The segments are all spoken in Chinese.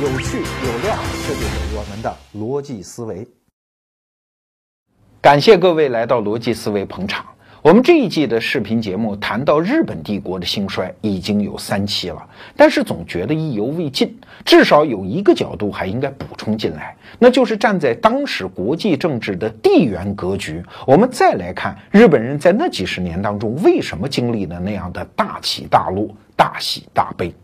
有趣有料，这就是我们的逻辑思维。感谢各位来到逻辑思维捧场。我们这一季的视频节目谈到日本帝国的兴衰已经有三期了，但是总觉得意犹未尽，至少有一个角度还应该补充进来，那就是站在当时国际政治的地缘格局，我们再来看日本人在那几十年当中为什么经历了那样的大起大落、大喜大悲。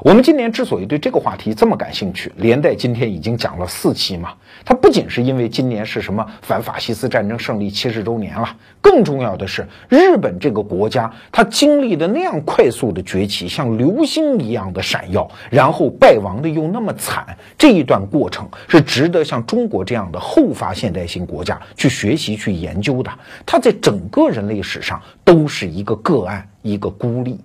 我们今年之所以对这个话题这么感兴趣，连带今天已经讲了四期嘛，它不仅是因为今年是什么反法西斯战争胜利七十周年了，更重要的是日本这个国家它经历的那样快速的崛起，像流星一样的闪耀，然后败亡的又那么惨，这一段过程是值得像中国这样的后发现代型国家去学习去研究的。它在整个人类史上都是一个个案，一个孤立。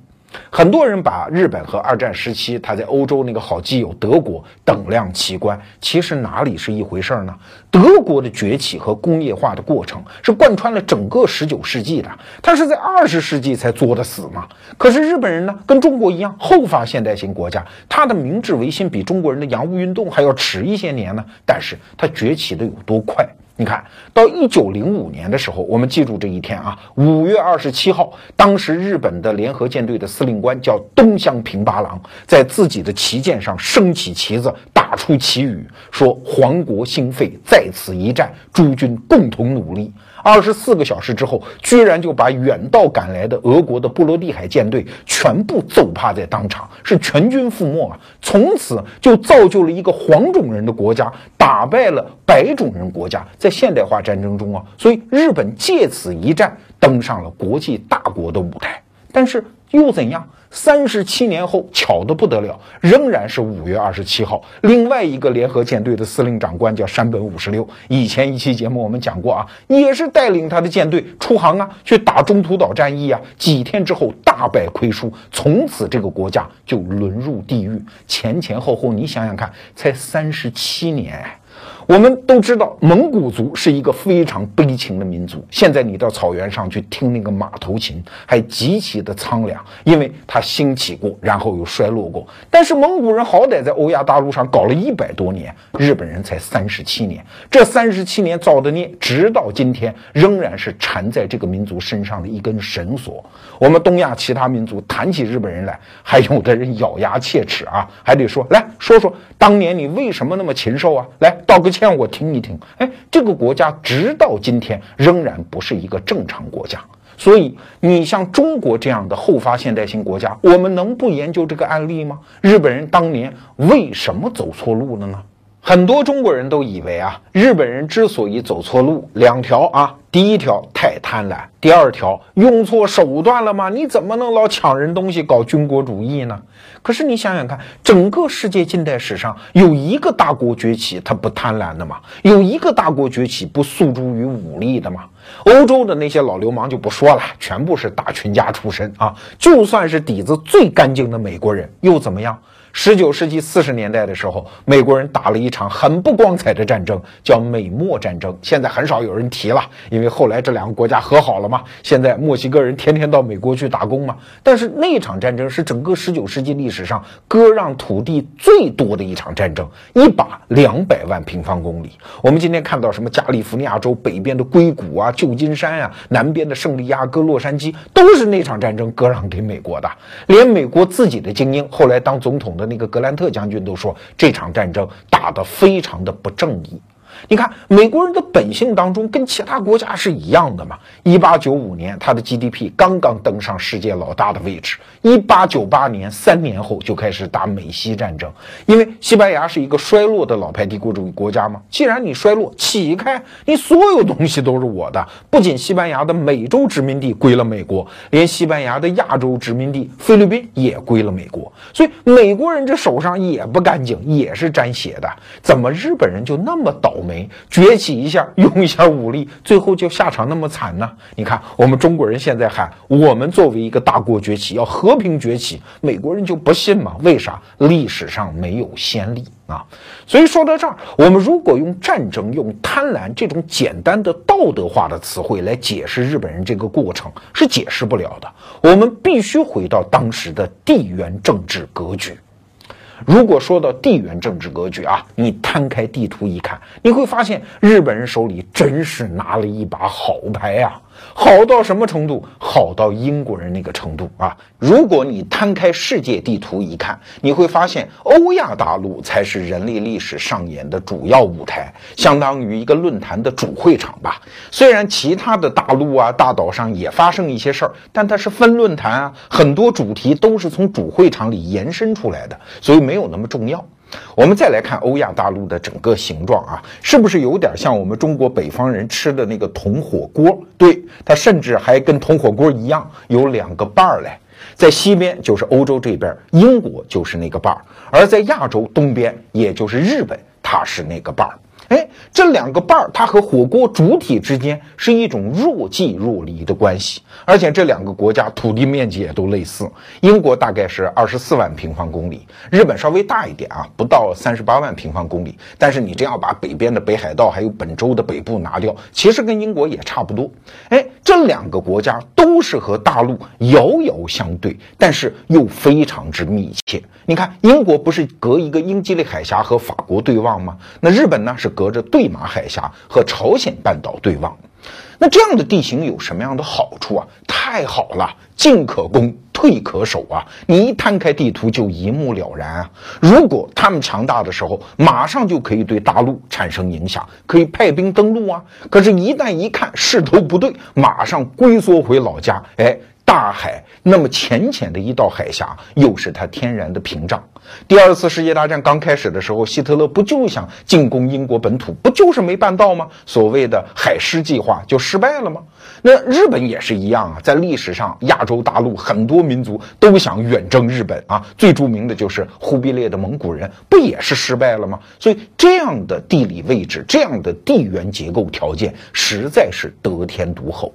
很多人把日本和二战时期他在欧洲那个好基友德国等量齐观，其实哪里是一回事儿呢？德国的崛起和工业化的过程是贯穿了整个十九世纪的，它是在二十世纪才作的死嘛。可是日本人呢，跟中国一样后发现代型国家，他的明治维新比中国人的洋务运动还要迟一些年呢，但是他崛起的有多快？你看到一九零五年的时候，我们记住这一天啊，五月二十七号，当时日本的联合舰队的司令官叫东乡平八郎，在自己的旗舰上升起旗子，打出旗语，说“皇国兴废，在此一战，诸军共同努力”。二十四个小时之后，居然就把远道赶来的俄国的波罗的海舰队全部揍趴在当场，是全军覆没啊！从此就造就了一个黄种人的国家，打败了白种人国家，在现代化战争中啊，所以日本借此一战登上了国际大国的舞台。但是又怎样？三十七年后，巧的不得了，仍然是五月二十七号。另外一个联合舰队的司令长官叫山本五十六。以前一期节目我们讲过啊，也是带领他的舰队出航啊，去打中途岛战役啊。几天之后大败亏输，从此这个国家就沦入地狱。前前后后，你想想看，才三十七年。我们都知道，蒙古族是一个非常悲情的民族。现在你到草原上去听那个马头琴，还极其的苍凉，因为它兴起过，然后又衰落过。但是蒙古人好歹在欧亚大陆上搞了一百多年，日本人才三十七年。这三十七年造的孽，直到今天仍然是缠在这个民族身上的一根绳索。我们东亚其他民族谈起日本人来，还有的人咬牙切齿啊，还得说来说说当年你为什么那么禽兽啊？来道个歉歉。让我听一听，哎，这个国家直到今天仍然不是一个正常国家。所以，你像中国这样的后发现代型国家，我们能不研究这个案例吗？日本人当年为什么走错路了呢？很多中国人都以为啊，日本人之所以走错路，两条啊，第一条太贪婪，第二条用错手段了吗？你怎么能老抢人东西搞军国主义呢？可是你想想看，整个世界近代史上有一个大国崛起，它不贪婪的吗？有一个大国崛起不诉诸于武力的吗？欧洲的那些老流氓就不说了，全部是大群家出身啊，就算是底子最干净的美国人又怎么样？十九世纪四十年代的时候，美国人打了一场很不光彩的战争，叫美墨战争。现在很少有人提了，因为后来这两个国家和好了嘛。现在墨西哥人天天到美国去打工嘛。但是那场战争是整个十九世纪历史上割让土地最多的一场战争，一把两百万平方公里。我们今天看到什么加利福尼亚州北边的硅谷啊、旧金山啊，南边的圣地亚哥、洛杉矶，都是那场战争割让给美国的。连美国自己的精英后来当总统的。那个格兰特将军都说这场战争打得非常的不正义。你看，美国人的本性当中跟其他国家是一样的嘛。一八九五年，他的 GDP 刚刚登上世界老大的位置。一八九八年，三年后就开始打美西战争，因为西班牙是一个衰落的老牌帝国主义国家嘛。既然你衰落，起开，你所有东西都是我的。不仅西班牙的美洲殖民地归了美国，连西班牙的亚洲殖民地菲律宾也归了美国。所以美国人这手上也不干净，也是沾血的。怎么日本人就那么倒霉？没崛起一下，用一下武力，最后就下场那么惨呢？你看，我们中国人现在喊我们作为一个大国崛起，要和平崛起，美国人就不信嘛？为啥？历史上没有先例啊！所以说到这儿，我们如果用战争、用贪婪这种简单的道德化的词汇来解释日本人这个过程，是解释不了的。我们必须回到当时的地缘政治格局。如果说到地缘政治格局啊，你摊开地图一看，你会发现日本人手里真是拿了一把好牌啊。好到什么程度？好到英国人那个程度啊！如果你摊开世界地图一看，你会发现欧亚大陆才是人类历史上演的主要舞台，相当于一个论坛的主会场吧。虽然其他的大陆啊、大岛上也发生一些事儿，但它是分论坛啊，很多主题都是从主会场里延伸出来的，所以没有那么重要。我们再来看欧亚大陆的整个形状啊，是不是有点像我们中国北方人吃的那个铜火锅？对，它甚至还跟铜火锅一样，有两个瓣儿嘞。在西边就是欧洲这边，英国就是那个瓣儿；而在亚洲东边，也就是日本，它是那个瓣儿。哎，这两个瓣儿，它和火锅主体之间是一种若即若离的关系，而且这两个国家土地面积也都类似。英国大概是二十四万平方公里，日本稍微大一点啊，不到三十八万平方公里。但是你真要把北边的北海道还有本州的北部拿掉，其实跟英国也差不多。哎，这两个国家都是和大陆遥遥相对，但是又非常之密切。你看，英国不是隔一个英吉利海峡和法国对望吗？那日本呢是？隔着对马海峡和朝鲜半岛对望，那这样的地形有什么样的好处啊？太好了，进可攻，退可守啊！你一摊开地图就一目了然啊！如果他们强大的时候，马上就可以对大陆产生影响，可以派兵登陆啊！可是，一旦一看势头不对，马上龟缩回老家，哎。大海那么浅浅的一道海峡，又是它天然的屏障。第二次世界大战刚开始的时候，希特勒不就想进攻英国本土，不就是没办到吗？所谓的海狮计划就失败了吗？那日本也是一样啊，在历史上，亚洲大陆很多民族都想远征日本啊，最著名的就是忽必烈的蒙古人，不也是失败了吗？所以这样的地理位置，这样的地缘结构条件，实在是得天独厚。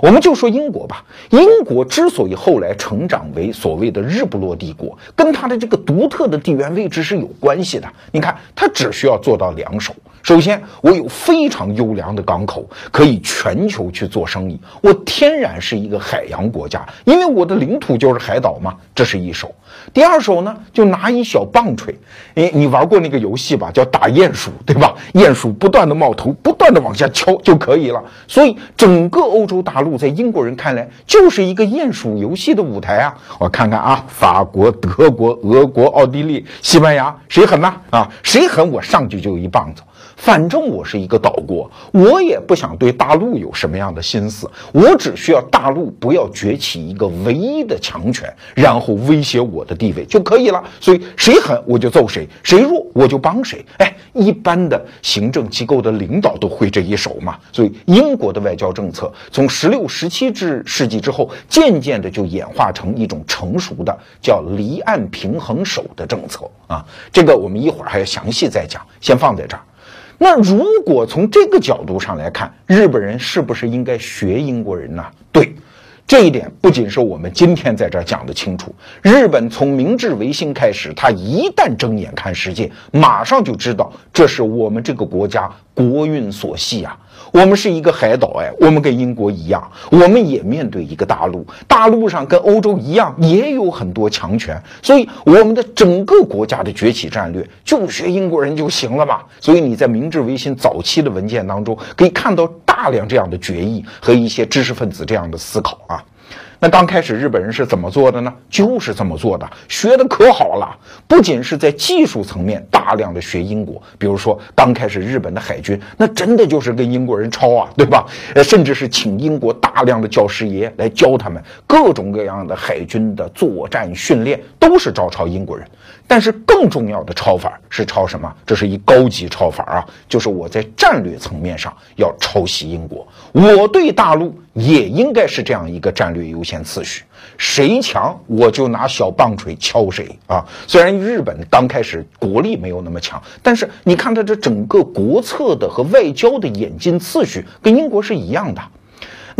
我们就说英国吧，英国之所以后来成长为所谓的日不落帝国，跟它的这个独特的地缘位置是有关系的。你看，它只需要做到两手：首先，我有非常优良的港口，可以全球去做生意；我天然是一个海洋国家，因为我的领土就是海岛嘛，这是一手。第二手呢，就拿一小棒槌，哎，你玩过那个游戏吧？叫打鼹鼠，对吧？鼹鼠不断的冒头，不断的往下敲就可以了。所以整个欧洲大陆在英国人看来就是一个鼹鼠游戏的舞台啊！我看看啊，法国、德国、俄国、奥地利、西班牙，谁狠呢？啊，谁狠，我上去就一棒子。反正我是一个岛国，我也不想对大陆有什么样的心思，我只需要大陆不要崛起一个唯一的强权，然后威胁我的地位就可以了。所以谁狠我就揍谁，谁弱我就帮谁。哎，一般的行政机构的领导都会这一手嘛。所以英国的外交政策从十六、十七至世纪之后，渐渐的就演化成一种成熟的叫离岸平衡手的政策啊。这个我们一会儿还要详细再讲，先放在这儿。那如果从这个角度上来看，日本人是不是应该学英国人呢？对，这一点不仅是我们今天在这儿讲的清楚。日本从明治维新开始，他一旦睁眼看世界，马上就知道这是我们这个国家国运所系啊。我们是一个海岛，哎，我们跟英国一样，我们也面对一个大陆，大陆上跟欧洲一样，也有很多强权，所以我们的整个国家的崛起战略就学英国人就行了嘛。所以你在明治维新早期的文件当中，可以看到大量这样的决议和一些知识分子这样的思考啊。那刚开始日本人是怎么做的呢？就是这么做的，学的可好了。不仅是在技术层面大量的学英国，比如说刚开始日本的海军，那真的就是跟英国人抄啊，对吧？呃，甚至是请英国大量的教师爷来教他们各种各样的海军的作战训练，都是照抄英国人。但是更重要的抄法是抄什么？这是一高级抄法啊，就是我在战略层面上要抄袭英国，我对大陆也应该是这样一个战略优先次序，谁强我就拿小棒槌敲谁啊！虽然日本刚开始国力没有那么强，但是你看它这整个国策的和外交的演进次序跟英国是一样的。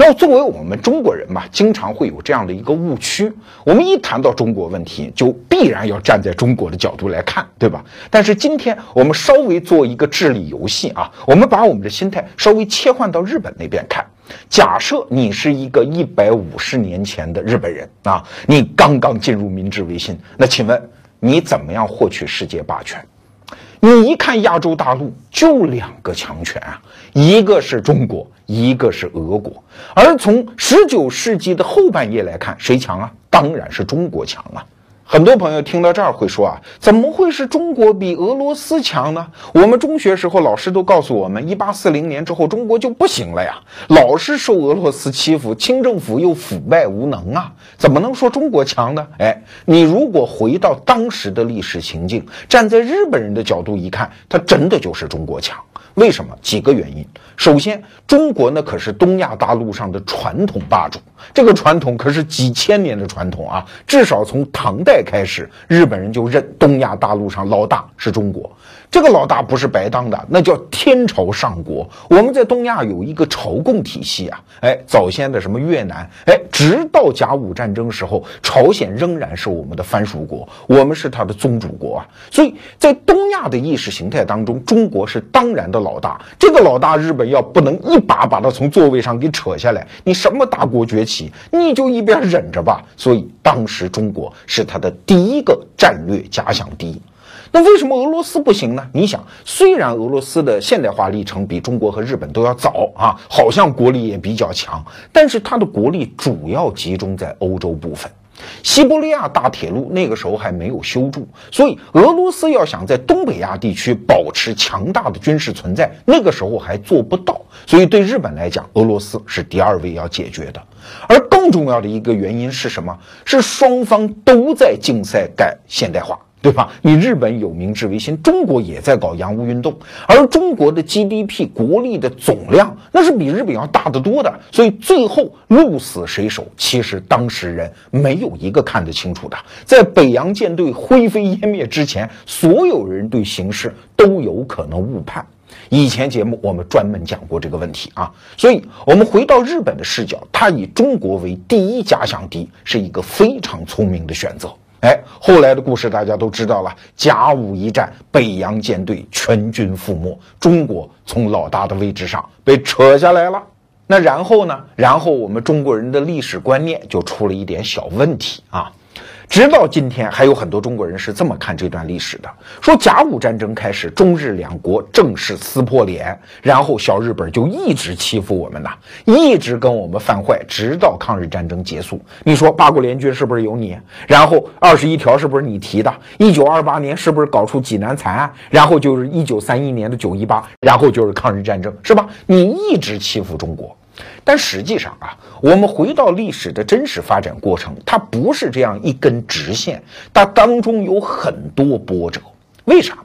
那作为我们中国人嘛，经常会有这样的一个误区。我们一谈到中国问题，就必然要站在中国的角度来看，对吧？但是今天我们稍微做一个智力游戏啊，我们把我们的心态稍微切换到日本那边看。假设你是一个一百五十年前的日本人啊，你刚刚进入明治维新，那请问你怎么样获取世界霸权？你一看亚洲大陆就两个强权啊，一个是中国，一个是俄国。而从十九世纪的后半叶来看，谁强啊？当然是中国强啊。很多朋友听到这儿会说啊，怎么会是中国比俄罗斯强呢？我们中学时候老师都告诉我们，一八四零年之后中国就不行了呀，老是受俄罗斯欺负，清政府又腐败无能啊，怎么能说中国强呢？哎，你如果回到当时的历史情境，站在日本人的角度一看，他真的就是中国强。为什么？几个原因。首先，中国呢可是东亚大陆上的传统霸主，这个传统可是几千年的传统啊。至少从唐代开始，日本人就认东亚大陆上老大是中国。这个老大不是白当的，那叫天朝上国。我们在东亚有一个朝贡体系啊，哎，早先的什么越南，哎，直到甲午战争时候，朝鲜仍然是我们的藩属国，我们是他的宗主国啊。所以在东亚的意识形态当中，中国是当然的老大。这个老大，日本要不能一把把他从座位上给扯下来，你什么大国崛起，你就一边忍着吧。所以当时中国是他的第一个战略假想敌。那为什么俄罗斯不行呢？你想，虽然俄罗斯的现代化历程比中国和日本都要早啊，好像国力也比较强，但是它的国力主要集中在欧洲部分。西伯利亚大铁路那个时候还没有修筑，所以俄罗斯要想在东北亚地区保持强大的军事存在，那个时候还做不到。所以对日本来讲，俄罗斯是第二位要解决的。而更重要的一个原因是什么？是双方都在竞赛干现代化。对吧？你日本有明治维新，中国也在搞洋务运动，而中国的 GDP 国力的总量那是比日本要大得多的，所以最后鹿死谁手，其实当事人没有一个看得清楚的。在北洋舰队灰飞烟灭之前，所有人对形势都有可能误判。以前节目我们专门讲过这个问题啊，所以我们回到日本的视角，他以中国为第一假想敌，是一个非常聪明的选择。哎，后来的故事大家都知道了。甲午一战，北洋舰队全军覆没，中国从老大的位置上被扯下来了。那然后呢？然后我们中国人的历史观念就出了一点小问题啊。直到今天，还有很多中国人是这么看这段历史的：说甲午战争开始，中日两国正式撕破脸，然后小日本就一直欺负我们呐，一直跟我们犯坏，直到抗日战争结束。你说八国联军是不是有你？然后二十一条是不是你提的？一九二八年是不是搞出济南惨案？然后就是一九三一年的九一八，然后就是抗日战争，是吧？你一直欺负中国。但实际上啊，我们回到历史的真实发展过程，它不是这样一根直线，它当中有很多波折。为啥？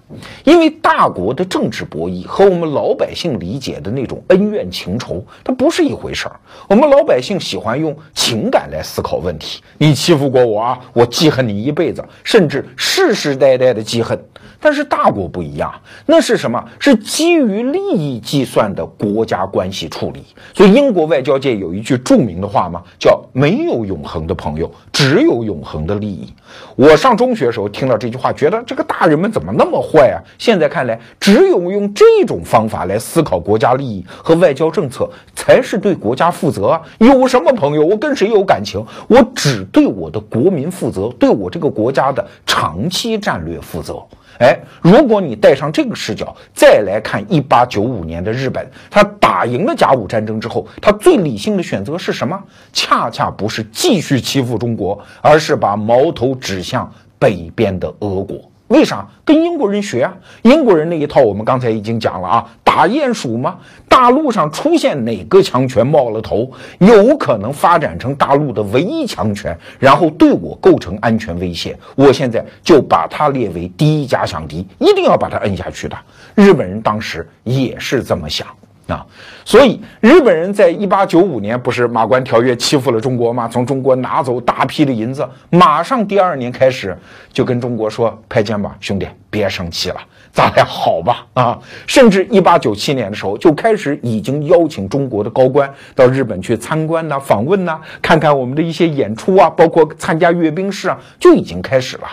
因为大国的政治博弈和我们老百姓理解的那种恩怨情仇，它不是一回事儿。我们老百姓喜欢用情感来思考问题，你欺负过我啊，我记恨你一辈子，甚至世世代代的记恨。但是大国不一样，那是什么？是基于利益计算的国家关系处理。所以英国外交界有一句著名的话嘛，叫“没有永恒的朋友，只有永恒的利益”。我上中学时候听到这句话，觉得这个大人们怎么那么坏啊？现在看来，只有用这种方法来思考国家利益和外交政策，才是对国家负责啊！有什么朋友？我跟谁有感情？我只对我的国民负责，对我这个国家的长期战略负责。哎，如果你带上这个视角再来看一八九五年的日本，他打赢了甲午战争之后，他最理性的选择是什么？恰恰不是继续欺负中国，而是把矛头指向北边的俄国。为啥跟英国人学啊？英国人那一套我们刚才已经讲了啊，打鼹鼠吗？大陆上出现哪个强权冒了头，有可能发展成大陆的唯一强权，然后对我构成安全威胁，我现在就把它列为第一假想敌，一定要把它摁下去的。日本人当时也是这么想。啊，所以日本人在一八九五年不是马关条约欺负了中国吗？从中国拿走大批的银子，马上第二年开始就跟中国说：“拍肩膀，兄弟，别生气了，咱俩好吧？”啊，甚至一八九七年的时候就开始已经邀请中国的高官到日本去参观呐、访问呐，看看我们的一些演出啊，包括参加阅兵式啊，就已经开始了。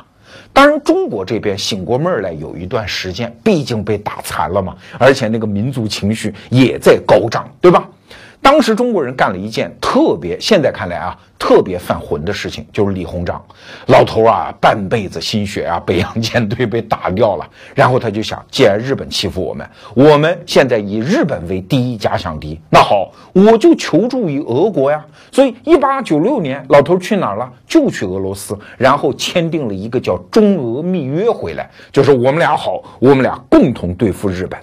当然，中国这边醒过闷儿来有一段时间，毕竟被打残了嘛，而且那个民族情绪也在高涨，对吧？当时中国人干了一件特别，现在看来啊。特别犯浑的事情就是李鸿章，老头啊，半辈子心血啊，北洋舰队被打掉了。然后他就想，既然日本欺负我们，我们现在以日本为第一假想敌，那好，我就求助于俄国呀。所以，一八九六年，老头去哪儿了？就去俄罗斯，然后签订了一个叫中俄密约回来，就是我们俩好，我们俩共同对付日本。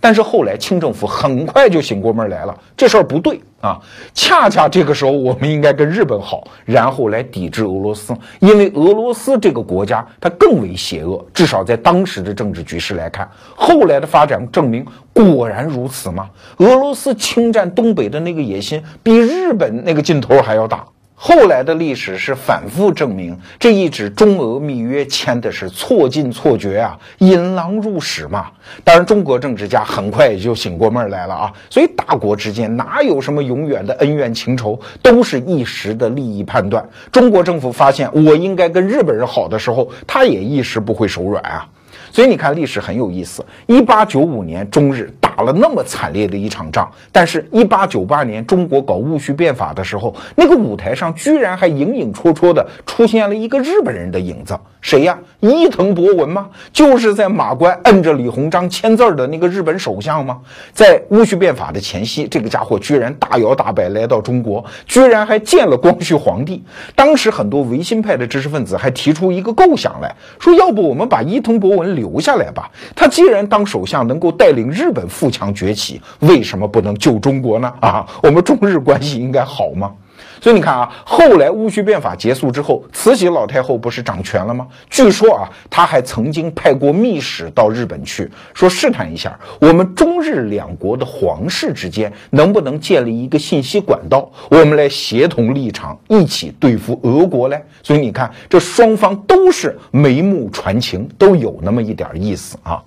但是后来清政府很快就醒过味来了，这事儿不对啊！恰恰这个时候，我们应该跟日本好，然后来抵制俄罗斯，因为俄罗斯这个国家它更为邪恶，至少在当时的政治局势来看，后来的发展证明果然如此吗？俄罗斯侵占东北的那个野心，比日本那个劲头还要大。后来的历史是反复证明，这一纸中俄密约签的是错进错觉啊，引狼入室嘛。当然，中国政治家很快也就醒过味来了啊。所以，大国之间哪有什么永远的恩怨情仇，都是一时的利益判断。中国政府发现我应该跟日本人好的时候，他也一时不会手软啊。所以你看，历史很有意思。一八九五年，中日打了那么惨烈的一场仗，但是，一八九八年中国搞戊戌变法的时候，那个舞台上居然还影影绰绰的出现了一个日本人的影子。谁呀？伊藤博文吗？就是在马关摁着李鸿章签字的那个日本首相吗？在戊戌变法的前夕，这个家伙居然大摇大摆来到中国，居然还见了光绪皇帝。当时很多维新派的知识分子还提出一个构想来说，要不我们把伊藤博文留下来吧？他既然当首相能够带领日本富强崛起，为什么不能救中国呢？啊，我们中日关系应该好吗？所以你看啊，后来戊戌变法结束之后，慈禧老太后不是掌权了吗？据说啊，她还曾经派过密使到日本去，说试探一下我们中日两国的皇室之间能不能建立一个信息管道，我们来协同立场，一起对付俄国嘞。所以你看，这双方都是眉目传情，都有那么一点意思啊。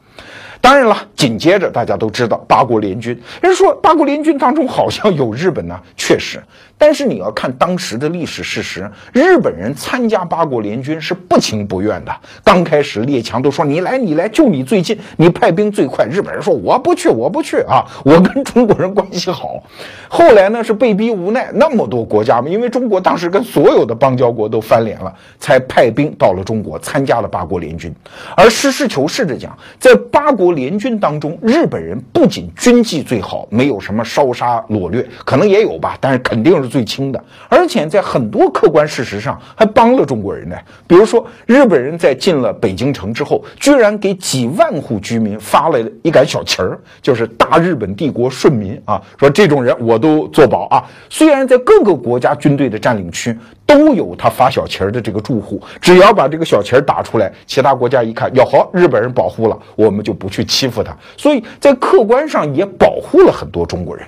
当然了，紧接着大家都知道八国联军，人说八国联军当中好像有日本呢，确实。但是你要看当时的历史事实，日本人参加八国联军是不情不愿的。刚开始列强都说你来你来，就你最近，你派兵最快。日本人说我不去我不去啊，我跟中国人关系好。后来呢是被逼无奈，那么多国家嘛，因为中国当时跟所有的邦交国都翻脸了，才派兵到了中国参加了八国联军。而实事求是的讲，在八国联军当中，日本人不仅军纪最好，没有什么烧杀掳掠，可能也有吧，但是肯定是。最轻的，而且在很多客观事实上还帮了中国人呢。比如说，日本人在进了北京城之后，居然给几万户居民发了一杆小旗儿，就是大日本帝国顺民啊，说这种人我都做保啊。虽然在各个国家军队的占领区都有他发小旗儿的这个住户，只要把这个小旗儿打出来，其他国家一看，哟好，日本人保护了，我们就不去欺负他。所以在客观上也保护了很多中国人。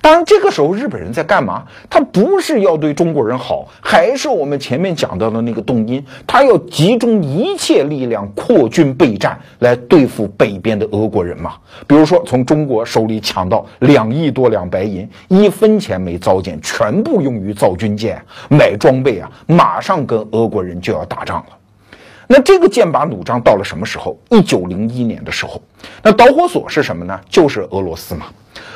当然，这个时候日本人在干嘛？他不是要对中国人好，还是我们前面讲到的那个动因，他要集中一切力量扩军备战，来对付北边的俄国人嘛。比如说，从中国手里抢到两亿多两白银，一分钱没糟践，全部用于造军舰、买装备啊，马上跟俄国人就要打仗了。那这个剑拔弩张到了什么时候？一九零一年的时候，那导火索是什么呢？就是俄罗斯嘛。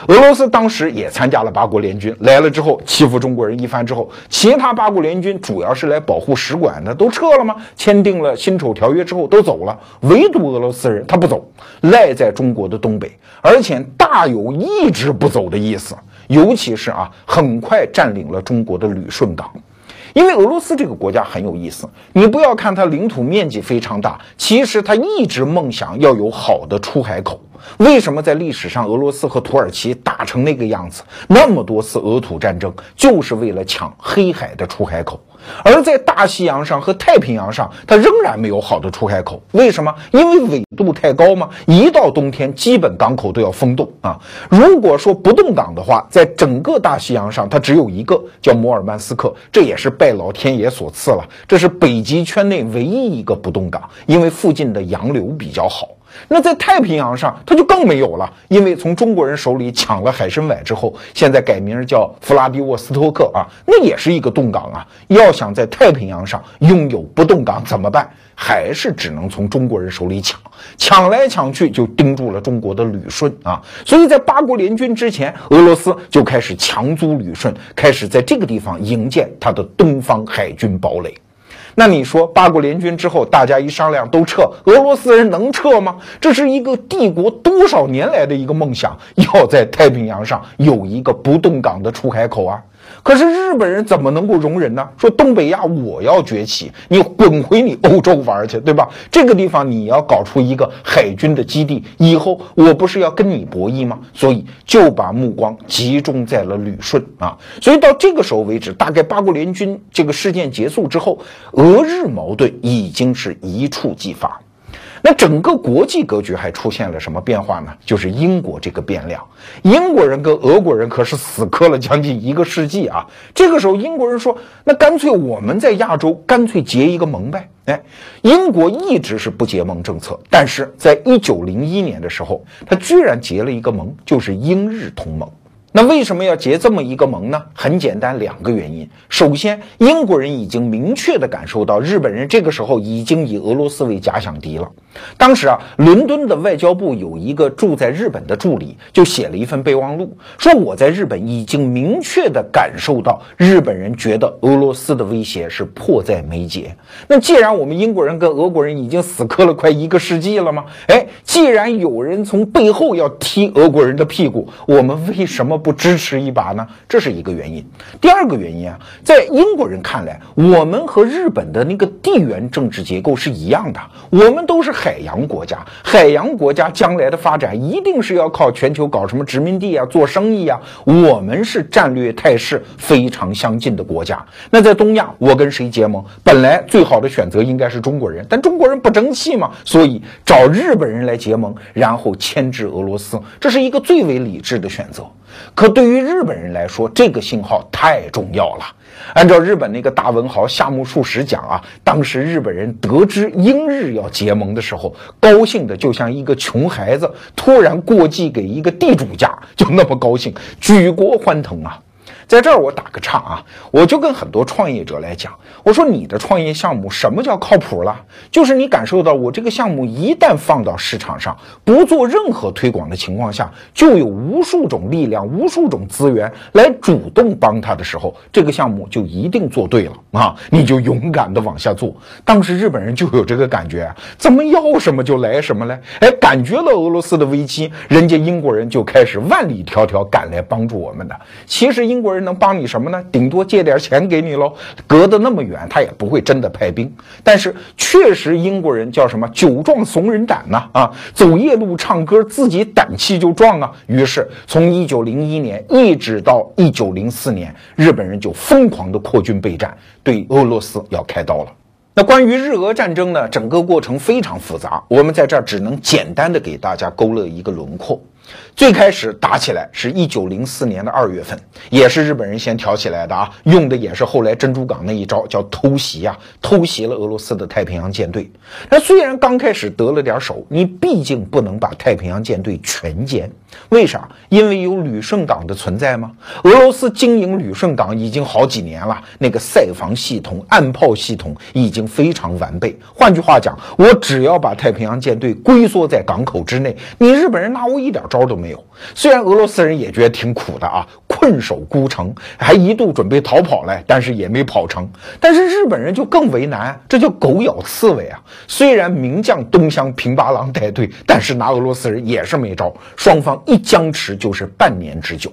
俄罗斯当时也参加了八国联军，来了之后欺负中国人一番之后，其他八国联军主要是来保护使馆的，都撤了吗？签订了辛丑条约之后都走了，唯独俄罗斯人他不走，赖在中国的东北，而且大有一直不走的意思。尤其是啊，很快占领了中国的旅顺港。因为俄罗斯这个国家很有意思，你不要看它领土面积非常大，其实它一直梦想要有好的出海口。为什么在历史上俄罗斯和土耳其打成那个样子，那么多次俄土战争，就是为了抢黑海的出海口。而在大西洋上和太平洋上，它仍然没有好的出海口。为什么？因为纬度太高吗？一到冬天，基本港口都要封冻啊。如果说不动港的话，在整个大西洋上，它只有一个叫摩尔曼斯克，这也是拜老天爷所赐了。这是北极圈内唯一一个不动港，因为附近的洋流比较好。那在太平洋上，它就更没有了，因为从中国人手里抢了海参崴之后，现在改名叫弗拉迪沃斯托克啊，那也是一个冻港啊。要想在太平洋上拥有不冻港怎么办？还是只能从中国人手里抢，抢来抢去就盯住了中国的旅顺啊。所以在八国联军之前，俄罗斯就开始强租旅顺，开始在这个地方营建它的东方海军堡垒。那你说八国联军之后，大家一商量都撤，俄罗斯人能撤吗？这是一个帝国多少年来的一个梦想，要在太平洋上有一个不动港的出海口啊。可是日本人怎么能够容忍呢？说东北亚我要崛起，你滚回你欧洲玩去，对吧？这个地方你要搞出一个海军的基地，以后我不是要跟你博弈吗？所以就把目光集中在了旅顺啊。所以到这个时候为止，大概八国联军这个事件结束之后，俄日矛盾已经是一触即发。那整个国际格局还出现了什么变化呢？就是英国这个变量。英国人跟俄国人可是死磕了将近一个世纪啊。这个时候，英国人说：“那干脆我们在亚洲干脆结一个盟呗。”哎，英国一直是不结盟政策，但是在一九零一年的时候，他居然结了一个盟，就是英日同盟。那为什么要结这么一个盟呢？很简单，两个原因。首先，英国人已经明确地感受到，日本人这个时候已经以俄罗斯为假想敌了。当时啊，伦敦的外交部有一个住在日本的助理，就写了一份备忘录，说我在日本已经明确地感受到，日本人觉得俄罗斯的威胁是迫在眉睫。那既然我们英国人跟俄国人已经死磕了快一个世纪了吗？哎，既然有人从背后要踢俄国人的屁股，我们为什么？不支持一把呢？这是一个原因。第二个原因啊，在英国人看来，我们和日本的那个地缘政治结构是一样的，我们都是海洋国家。海洋国家将来的发展一定是要靠全球搞什么殖民地啊、做生意啊。我们是战略态势非常相近的国家。那在东亚，我跟谁结盟？本来最好的选择应该是中国人，但中国人不争气嘛，所以找日本人来结盟，然后牵制俄罗斯，这是一个最为理智的选择。可对于日本人来说，这个信号太重要了。按照日本那个大文豪夏目漱石讲啊，当时日本人得知英日要结盟的时候，高兴的就像一个穷孩子突然过继给一个地主家，就那么高兴，举国欢腾啊。在这儿我打个岔啊，我就跟很多创业者来讲，我说你的创业项目什么叫靠谱了？就是你感受到我这个项目一旦放到市场上，不做任何推广的情况下，就有无数种力量、无数种资源来主动帮他的时候，这个项目就一定做对了啊！你就勇敢的往下做。当时日本人就有这个感觉，怎么要什么就来什么嘞？哎，感觉了俄罗斯的危机，人家英国人就开始万里迢迢赶来帮助我们的。其实英国人。能帮你什么呢？顶多借点钱给你喽。隔得那么远，他也不会真的派兵。但是确实，英国人叫什么“酒壮怂人胆”呐啊，走夜路唱歌，自己胆气就壮啊。于是，从一九零一年一直到一九零四年，日本人就疯狂的扩军备战，对俄罗斯要开刀了。那关于日俄战争呢，整个过程非常复杂，我们在这儿只能简单的给大家勾勒一个轮廓。最开始打起来是一九零四年的二月份，也是日本人先挑起来的啊，用的也是后来珍珠港那一招，叫偷袭啊，偷袭了俄罗斯的太平洋舰队。那虽然刚开始得了点手，你毕竟不能把太平洋舰队全歼。为啥？因为有旅顺港的存在吗？俄罗斯经营旅顺港已经好几年了，那个塞防系统、岸炮系统已经非常完备。换句话讲，我只要把太平洋舰队龟缩在港口之内，你日本人拿我一点招都没没有。虽然俄罗斯人也觉得挺苦的啊，困守孤城，还一度准备逃跑来，但是也没跑成。但是日本人就更为难，这叫狗咬刺猬啊！虽然名将东乡平八郎带队，但是拿俄罗斯人也是没招，双方一僵持就是半年之久。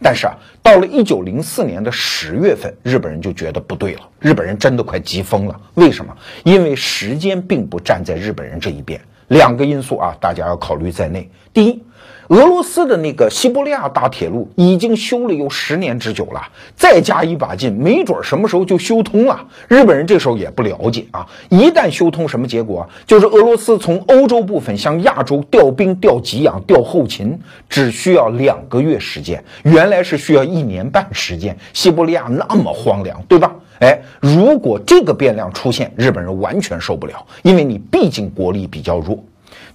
但是啊，到了一九零四年的十月份，日本人就觉得不对了，日本人真的快急疯了。为什么？因为时间并不站在日本人这一边，两个因素啊，大家要考虑在内。第一。俄罗斯的那个西伯利亚大铁路已经修了有十年之久了，再加一把劲，没准什么时候就修通了。日本人这时候也不了解啊，一旦修通，什么结果？就是俄罗斯从欧洲部分向亚洲调兵、调给养、调后勤，只需要两个月时间，原来是需要一年半时间。西伯利亚那么荒凉，对吧？哎，如果这个变量出现，日本人完全受不了，因为你毕竟国力比较弱。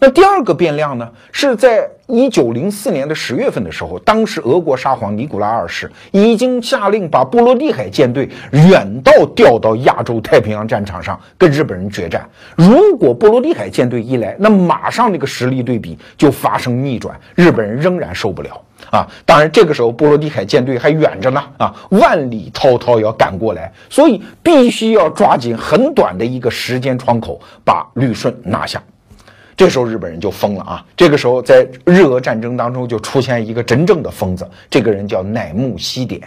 那第二个变量呢，是在一九零四年的十月份的时候，当时俄国沙皇尼古拉二世已经下令把波罗的海舰队远道调到亚洲太平洋战场上跟日本人决战。如果波罗的海舰队一来，那马上那个实力对比就发生逆转，日本人仍然受不了啊！当然，这个时候波罗的海舰队还远着呢啊，万里滔滔要赶过来，所以必须要抓紧很短的一个时间窗口把旅顺拿下。这时候日本人就疯了啊！这个时候在日俄战争当中就出现一个真正的疯子，这个人叫乃木希典。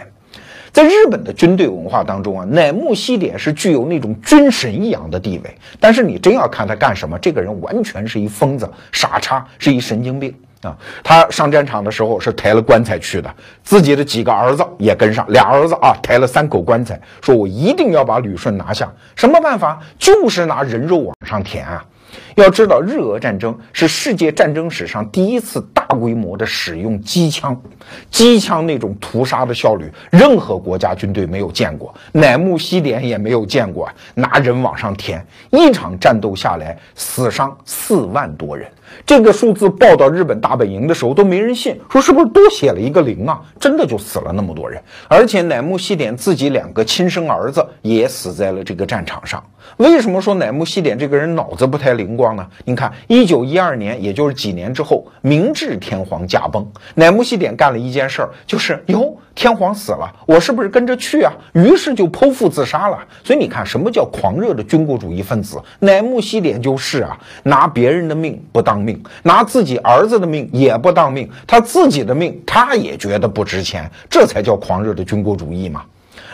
在日本的军队文化当中啊，乃木希典是具有那种军神一样的地位。但是你真要看他干什么，这个人完全是一疯子、傻叉，是一神经病啊！他上战场的时候是抬了棺材去的，自己的几个儿子也跟上，俩儿子啊抬了三口棺材，说我一定要把旅顺拿下。什么办法？就是拿人肉往上填啊！要知道，日俄战争是世界战争史上第一次大规模的使用机枪，机枪那种屠杀的效率，任何国家军队没有见过，乃木希典也没有见过，拿人往上填，一场战斗下来，死伤四万多人。这个数字报到日本大本营的时候，都没人信，说是不是多写了一个零啊？真的就死了那么多人，而且乃木希典自己两个亲生儿子也死在了这个战场上。为什么说乃木希典这个人脑子不太灵光呢？您看，一九一二年，也就是几年之后，明治天皇驾崩，乃木希典干了一件事儿，就是哟，天皇死了，我是不是跟着去啊？于是就剖腹自杀了。所以你看，什么叫狂热的军国主义分子？乃木希典就是啊，拿别人的命不当命，拿自己儿子的命也不当命，他自己的命他也觉得不值钱，这才叫狂热的军国主义嘛。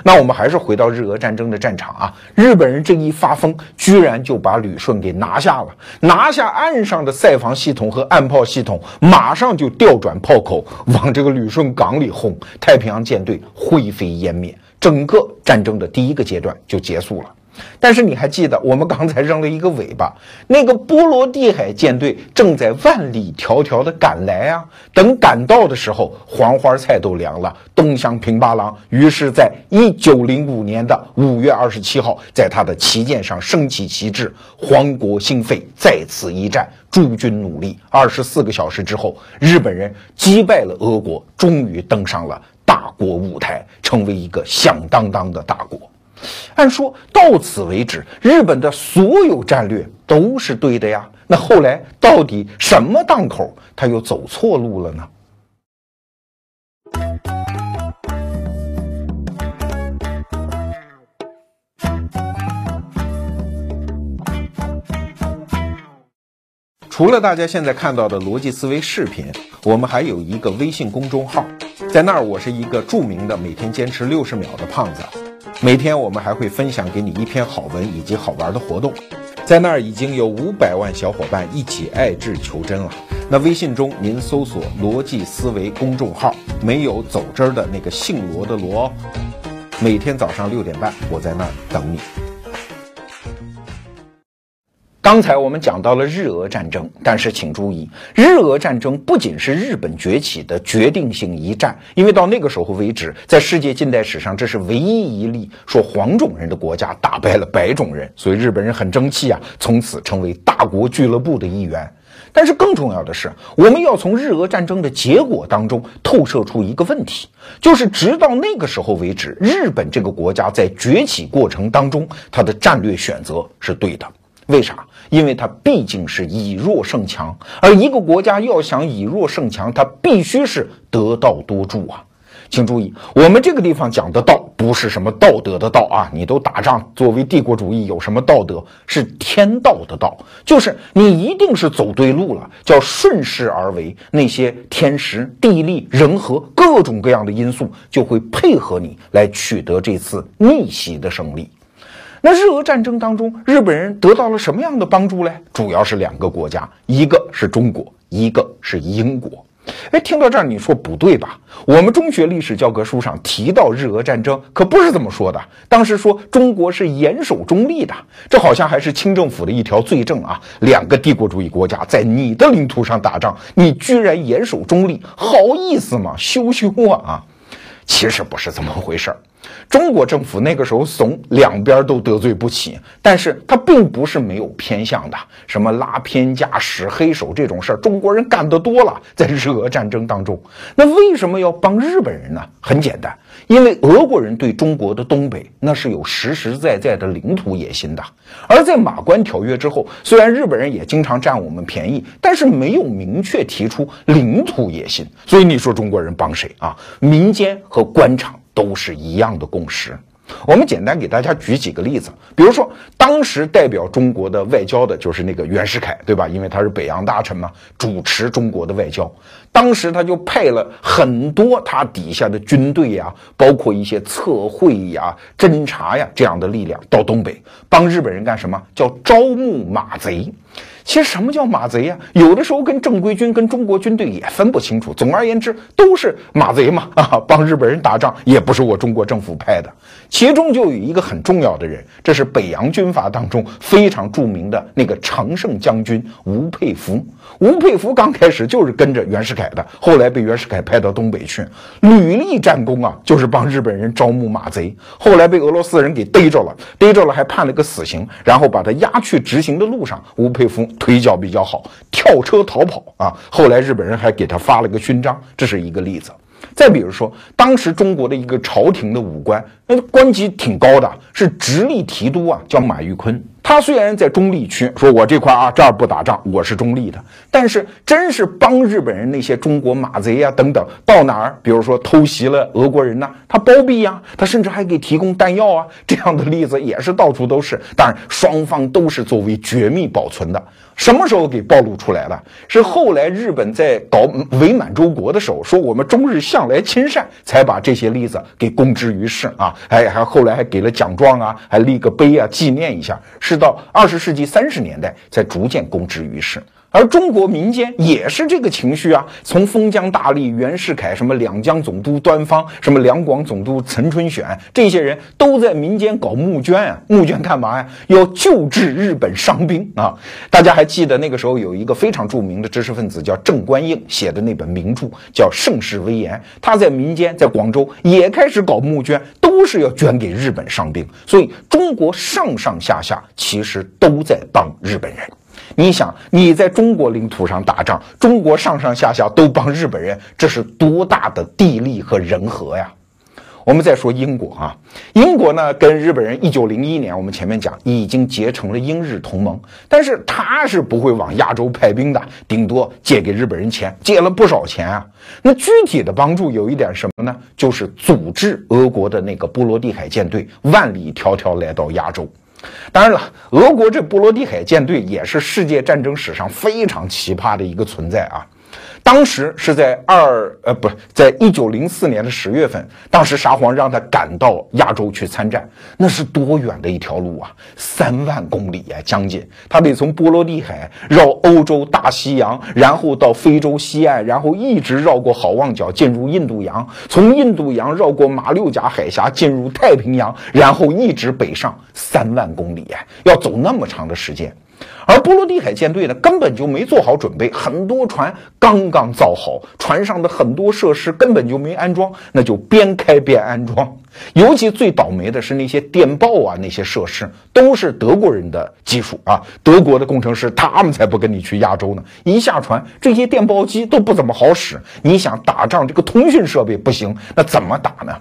那我们还是回到日俄战争的战场啊！日本人这一发疯，居然就把旅顺给拿下了。拿下岸上的塞防系统和岸炮系统，马上就调转炮口往这个旅顺港里轰，太平洋舰队灰飞烟灭，整个战争的第一个阶段就结束了。但是你还记得我们刚才扔了一个尾巴，那个波罗的海舰队正在万里迢迢的赶来啊！等赶到的时候，黄花菜都凉了。东乡平八郎于是在一九零五年的五月二十七号，在他的旗舰上升起旗帜，皇国兴废，在此一战，诸军努力。二十四个小时之后，日本人击败了俄国，终于登上了大国舞台，成为一个响当当的大国。按说到此为止，日本的所有战略都是对的呀。那后来到底什么档口他又走错路了呢？除了大家现在看到的逻辑思维视频，我们还有一个微信公众号，在那儿我是一个著名的每天坚持六十秒的胖子。每天我们还会分享给你一篇好文以及好玩的活动，在那儿已经有五百万小伙伴一起爱智求真了。那微信中您搜索“逻辑思维”公众号，没有走之儿的那个姓罗的罗。每天早上六点半，我在那儿等你。刚才我们讲到了日俄战争，但是请注意，日俄战争不仅是日本崛起的决定性一战，因为到那个时候为止，在世界近代史上，这是唯一一例说黄种人的国家打败了白种人，所以日本人很争气啊，从此成为大国俱乐部的一员。但是更重要的是，我们要从日俄战争的结果当中透射出一个问题，就是直到那个时候为止，日本这个国家在崛起过程当中，它的战略选择是对的。为啥？因为它毕竟是以弱胜强，而一个国家要想以弱胜强，它必须是得道多助啊！请注意，我们这个地方讲的道不是什么道德的道啊！你都打仗，作为帝国主义有什么道德？是天道的道，就是你一定是走对路了，叫顺势而为，那些天时、地利、人和各种各样的因素就会配合你来取得这次逆袭的胜利。那日俄战争当中，日本人得到了什么样的帮助嘞？主要是两个国家，一个是中国，一个是英国。哎，听到这儿你说不对吧？我们中学历史教科书上提到日俄战争，可不是这么说的。当时说中国是严守中立的，这好像还是清政府的一条罪证啊！两个帝国主义国家在你的领土上打仗，你居然严守中立，好意思吗？羞羞啊！啊！其实不是这么回事儿。中国政府那个时候怂，两边都得罪不起，但是他并不是没有偏向的，什么拉偏架、使黑手这种事儿，中国人干得多了，在日俄战争当中。那为什么要帮日本人呢？很简单，因为俄国人对中国的东北那是有实实在在的领土野心的。而在马关条约之后，虽然日本人也经常占我们便宜，但是没有明确提出领土野心。所以你说中国人帮谁啊？民间和官场。都是一样的共识。我们简单给大家举几个例子，比如说，当时代表中国的外交的就是那个袁世凯，对吧？因为他是北洋大臣嘛，主持中国的外交。当时他就派了很多他底下的军队呀，包括一些测绘呀、侦察呀这样的力量到东北，帮日本人干什么？叫招募马贼。其实什么叫马贼呀？有的时候跟正规军、跟中国军队也分不清楚。总而言之，都是马贼嘛！啊，帮日本人打仗也不是我中国政府派的。其中就有一个很重要的人，这是北洋军阀当中非常著名的那个常胜将军吴佩孚。吴佩孚刚开始就是跟着袁世凯的，后来被袁世凯派到东北去，屡立战功啊，就是帮日本人招募马贼。后来被俄罗斯人给逮着了，逮着了还判了个死刑，然后把他押去执行的路上，吴佩孚。腿脚比较好，跳车逃跑啊！后来日本人还给他发了个勋章，这是一个例子。再比如说，当时中国的一个朝廷的武官，那官级挺高的，是直隶提督啊，叫马玉坤。他虽然在中立区，说我这块啊这儿不打仗，我是中立的，但是真是帮日本人那些中国马贼呀等等到哪儿，比如说偷袭了俄国人呐，他包庇呀，他甚至还给提供弹药啊，这样的例子也是到处都是。当然，双方都是作为绝密保存的。什么时候给暴露出来的？是后来日本在搞伪满洲国的时候，说我们中日向来亲善，才把这些例子给公之于世啊！还还后来还给了奖状啊，还立个碑啊，纪念一下。是直到二十世纪三十年代才逐渐公之于世。而中国民间也是这个情绪啊，从封疆大吏袁世凯，什么两江总督端方，什么两广总督岑春选，这些人都在民间搞募捐啊，募捐干嘛呀？要救治日本伤兵啊！大家还记得那个时候有一个非常著名的知识分子叫郑观应写的那本名著叫《盛世威严》，他在民间在广州也开始搞募捐，都是要捐给日本伤兵。所以中国上上下下其实都在帮日本人。你想，你在中国领土上打仗，中国上上下下都帮日本人，这是多大的地利和人和呀？我们再说英国啊，英国呢跟日本人一九零一年，我们前面讲已经结成了英日同盟，但是他是不会往亚洲派兵的，顶多借给日本人钱，借了不少钱啊。那具体的帮助有一点什么呢？就是组织俄国的那个波罗的海舰队万里迢迢来到亚洲。当然了，俄国这波罗的海舰队也是世界战争史上非常奇葩的一个存在啊。当时是在二呃不，在一九零四年的十月份，当时沙皇让他赶到亚洲去参战，那是多远的一条路啊？三万公里呀，将近。他得从波罗的海绕欧洲大西洋，然后到非洲西岸，然后一直绕过好望角进入印度洋，从印度洋绕过马六甲海峡进入太平洋，然后一直北上三万公里呀，要走那么长的时间。而波罗的海舰队呢，根本就没做好准备，很多船刚刚造好，船上的很多设施根本就没安装，那就边开边安装。尤其最倒霉的是那些电报啊，那些设施都是德国人的技术啊，德国的工程师他们才不跟你去亚洲呢。一下船，这些电报机都不怎么好使。你想打仗，这个通讯设备不行，那怎么打呢？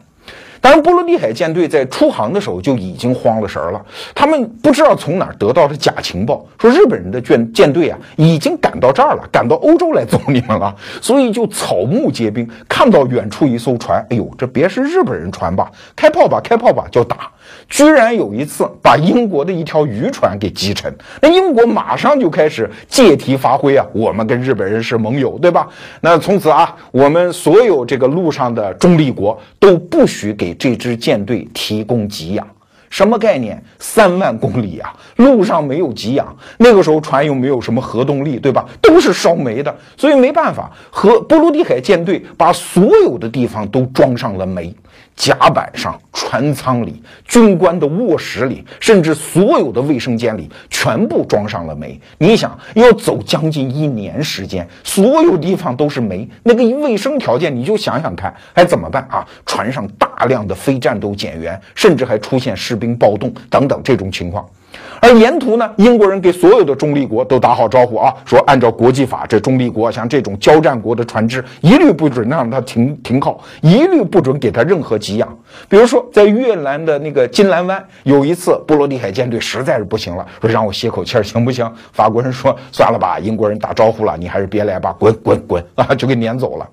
当然，波罗的海舰队在出航的时候就已经慌了神儿了。他们不知道从哪儿得到的假情报，说日本人的舰舰队啊已经赶到这儿了，赶到欧洲来揍你们了，所以就草木皆兵。看到远处一艘船，哎呦，这别是日本人船吧？开炮吧，开炮吧，就打。居然有一次把英国的一条渔船给击沉，那英国马上就开始借题发挥啊，我们跟日本人是盟友，对吧？那从此啊，我们所有这个路上的中立国都不许给这支舰队提供给养，什么概念？三万公里啊，路上没有给养，那个时候船又没有什么核动力，对吧？都是烧煤的，所以没办法，和波罗的海舰队把所有的地方都装上了煤。甲板上、船舱里、军官的卧室里，甚至所有的卫生间里，全部装上了煤。你想，要走将近一年时间，所有地方都是煤，那个卫生条件，你就想想看，还怎么办啊？船上大量的非战斗减员，甚至还出现士兵暴动等等这种情况。而沿途呢，英国人给所有的中立国都打好招呼啊，说按照国际法，这中立国像这种交战国的船只，一律不准让它停停靠，一律不准给他任何给养。比如说，在越南的那个金兰湾，有一次波罗的海舰队实在是不行了，说让我歇口气儿行不行？法国人说算了吧，英国人打招呼了，你还是别来吧，滚滚滚 啊，就给撵走了。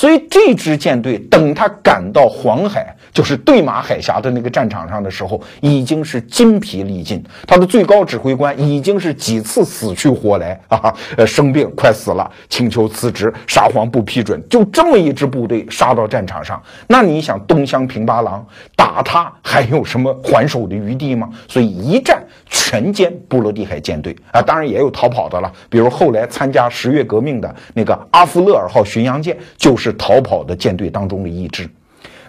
所以这支舰队等他赶到黄海，就是对马海峡的那个战场上的时候，已经是筋疲力尽。他的最高指挥官已经是几次死去活来啊，呃，生病快死了，请求辞职，沙皇不批准。就这么一支部队杀到战场上，那你想东乡平八郎打他还有什么还手的余地吗？所以一战全歼波罗的海舰队啊，当然也有逃跑的了，比如后来参加十月革命的那个阿夫勒尔号巡洋舰就是。逃跑的舰队当中的一支，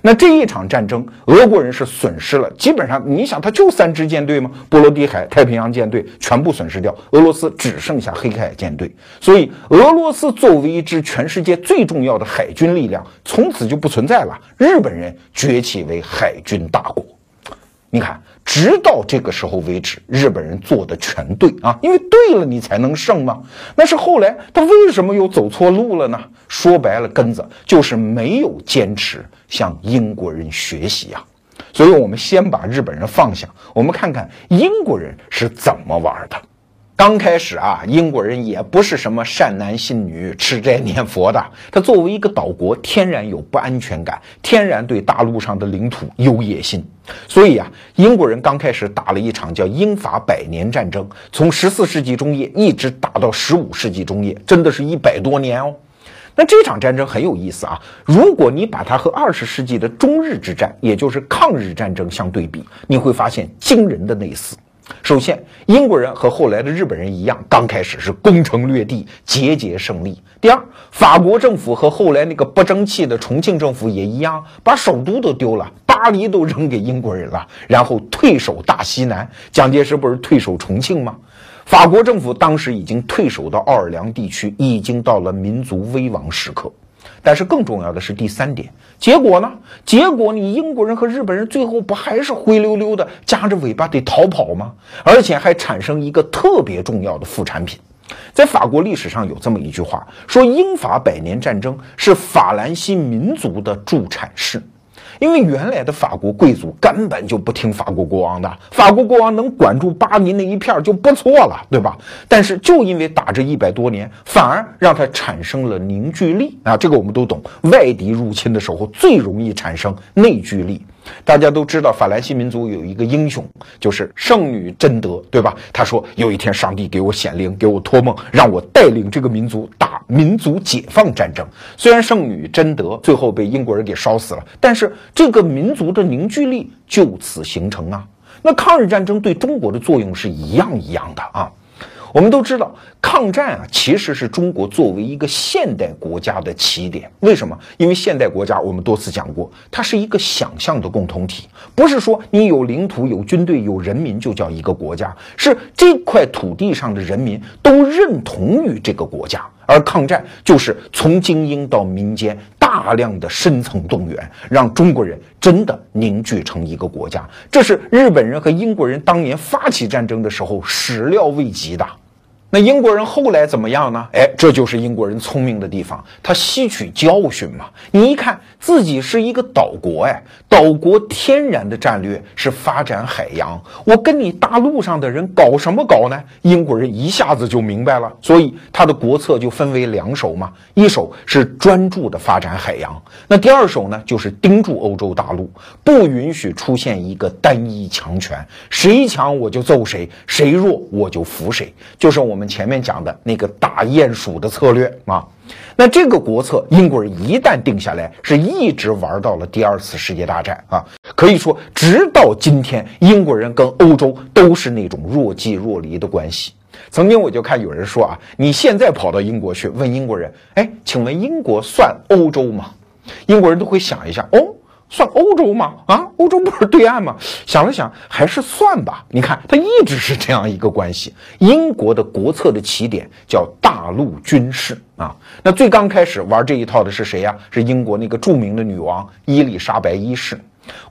那这一场战争，俄国人是损失了，基本上你想，他就三支舰队吗？波罗的海、太平洋舰队全部损失掉，俄罗斯只剩下黑海舰队，所以俄罗斯作为一支全世界最重要的海军力量，从此就不存在了。日本人崛起为海军大国，你看。直到这个时候为止，日本人做的全对啊，因为对了你才能胜嘛。那是后来他为什么又走错路了呢？说白了，根子就是没有坚持向英国人学习呀。所以，我们先把日本人放下，我们看看英国人是怎么玩的。刚开始啊，英国人也不是什么善男信女、吃斋念佛的。他作为一个岛国，天然有不安全感，天然对大陆上的领土有野心。所以啊，英国人刚开始打了一场叫英法百年战争，从十四世纪中叶一直打到十五世纪中叶，真的是一百多年哦。那这场战争很有意思啊，如果你把它和二十世纪的中日之战，也就是抗日战争相对比，你会发现惊人的类似。首先，英国人和后来的日本人一样，刚开始是攻城略地，节节胜利。第二，法国政府和后来那个不争气的重庆政府也一样，把首都都丢了，巴黎都扔给英国人了，然后退守大西南。蒋介石不是退守重庆吗？法国政府当时已经退守到奥尔良地区，已经到了民族危亡时刻。但是更重要的是第三点，结果呢？结果你英国人和日本人最后不还是灰溜溜的夹着尾巴得逃跑吗？而且还产生一个特别重要的副产品，在法国历史上有这么一句话，说英法百年战争是法兰西民族的助产士。因为原来的法国贵族根本就不听法国国王的，法国国王能管住巴黎那一片就不错了，对吧？但是就因为打这一百多年，反而让他产生了凝聚力啊！这个我们都懂，外敌入侵的时候最容易产生内聚力。大家都知道，法兰西民族有一个英雄，就是圣女贞德，对吧？他说有一天上帝给我显灵，给我托梦，让我带领这个民族打民族解放战争。虽然圣女贞德最后被英国人给烧死了，但是这个民族的凝聚力就此形成啊。那抗日战争对中国的作用是一样一样的啊。我们都知道，抗战啊，其实是中国作为一个现代国家的起点。为什么？因为现代国家，我们多次讲过，它是一个想象的共同体，不是说你有领土、有军队、有人民就叫一个国家，是这块土地上的人民都认同于这个国家。而抗战就是从精英到民间大量的深层动员，让中国人真的凝聚成一个国家。这是日本人和英国人当年发起战争的时候始料未及的。那英国人后来怎么样呢？哎，这就是英国人聪明的地方，他吸取教训嘛。你一看自己是一个岛国，哎，岛国天然的战略是发展海洋，我跟你大陆上的人搞什么搞呢？英国人一下子就明白了，所以他的国策就分为两手嘛，一手是专注的发展海洋，那第二手呢，就是盯住欧洲大陆，不允许出现一个单一强权，谁强我就揍谁，谁弱我就服谁，就是我们。我们前面讲的那个打鼹鼠的策略啊，那这个国策英国人一旦定下来，是一直玩到了第二次世界大战啊。可以说，直到今天，英国人跟欧洲都是那种若即若离的关系。曾经我就看有人说啊，你现在跑到英国去问英国人，哎，请问英国算欧洲吗？英国人都会想一下，哦，算欧洲吗？啊，欧洲不是对岸吗？想了想，还是算吧。你看，它一直是这样一个关系。英国的国策的起点叫大陆军事啊。那最刚开始玩这一套的是谁呀？是英国那个著名的女王伊丽莎白一世。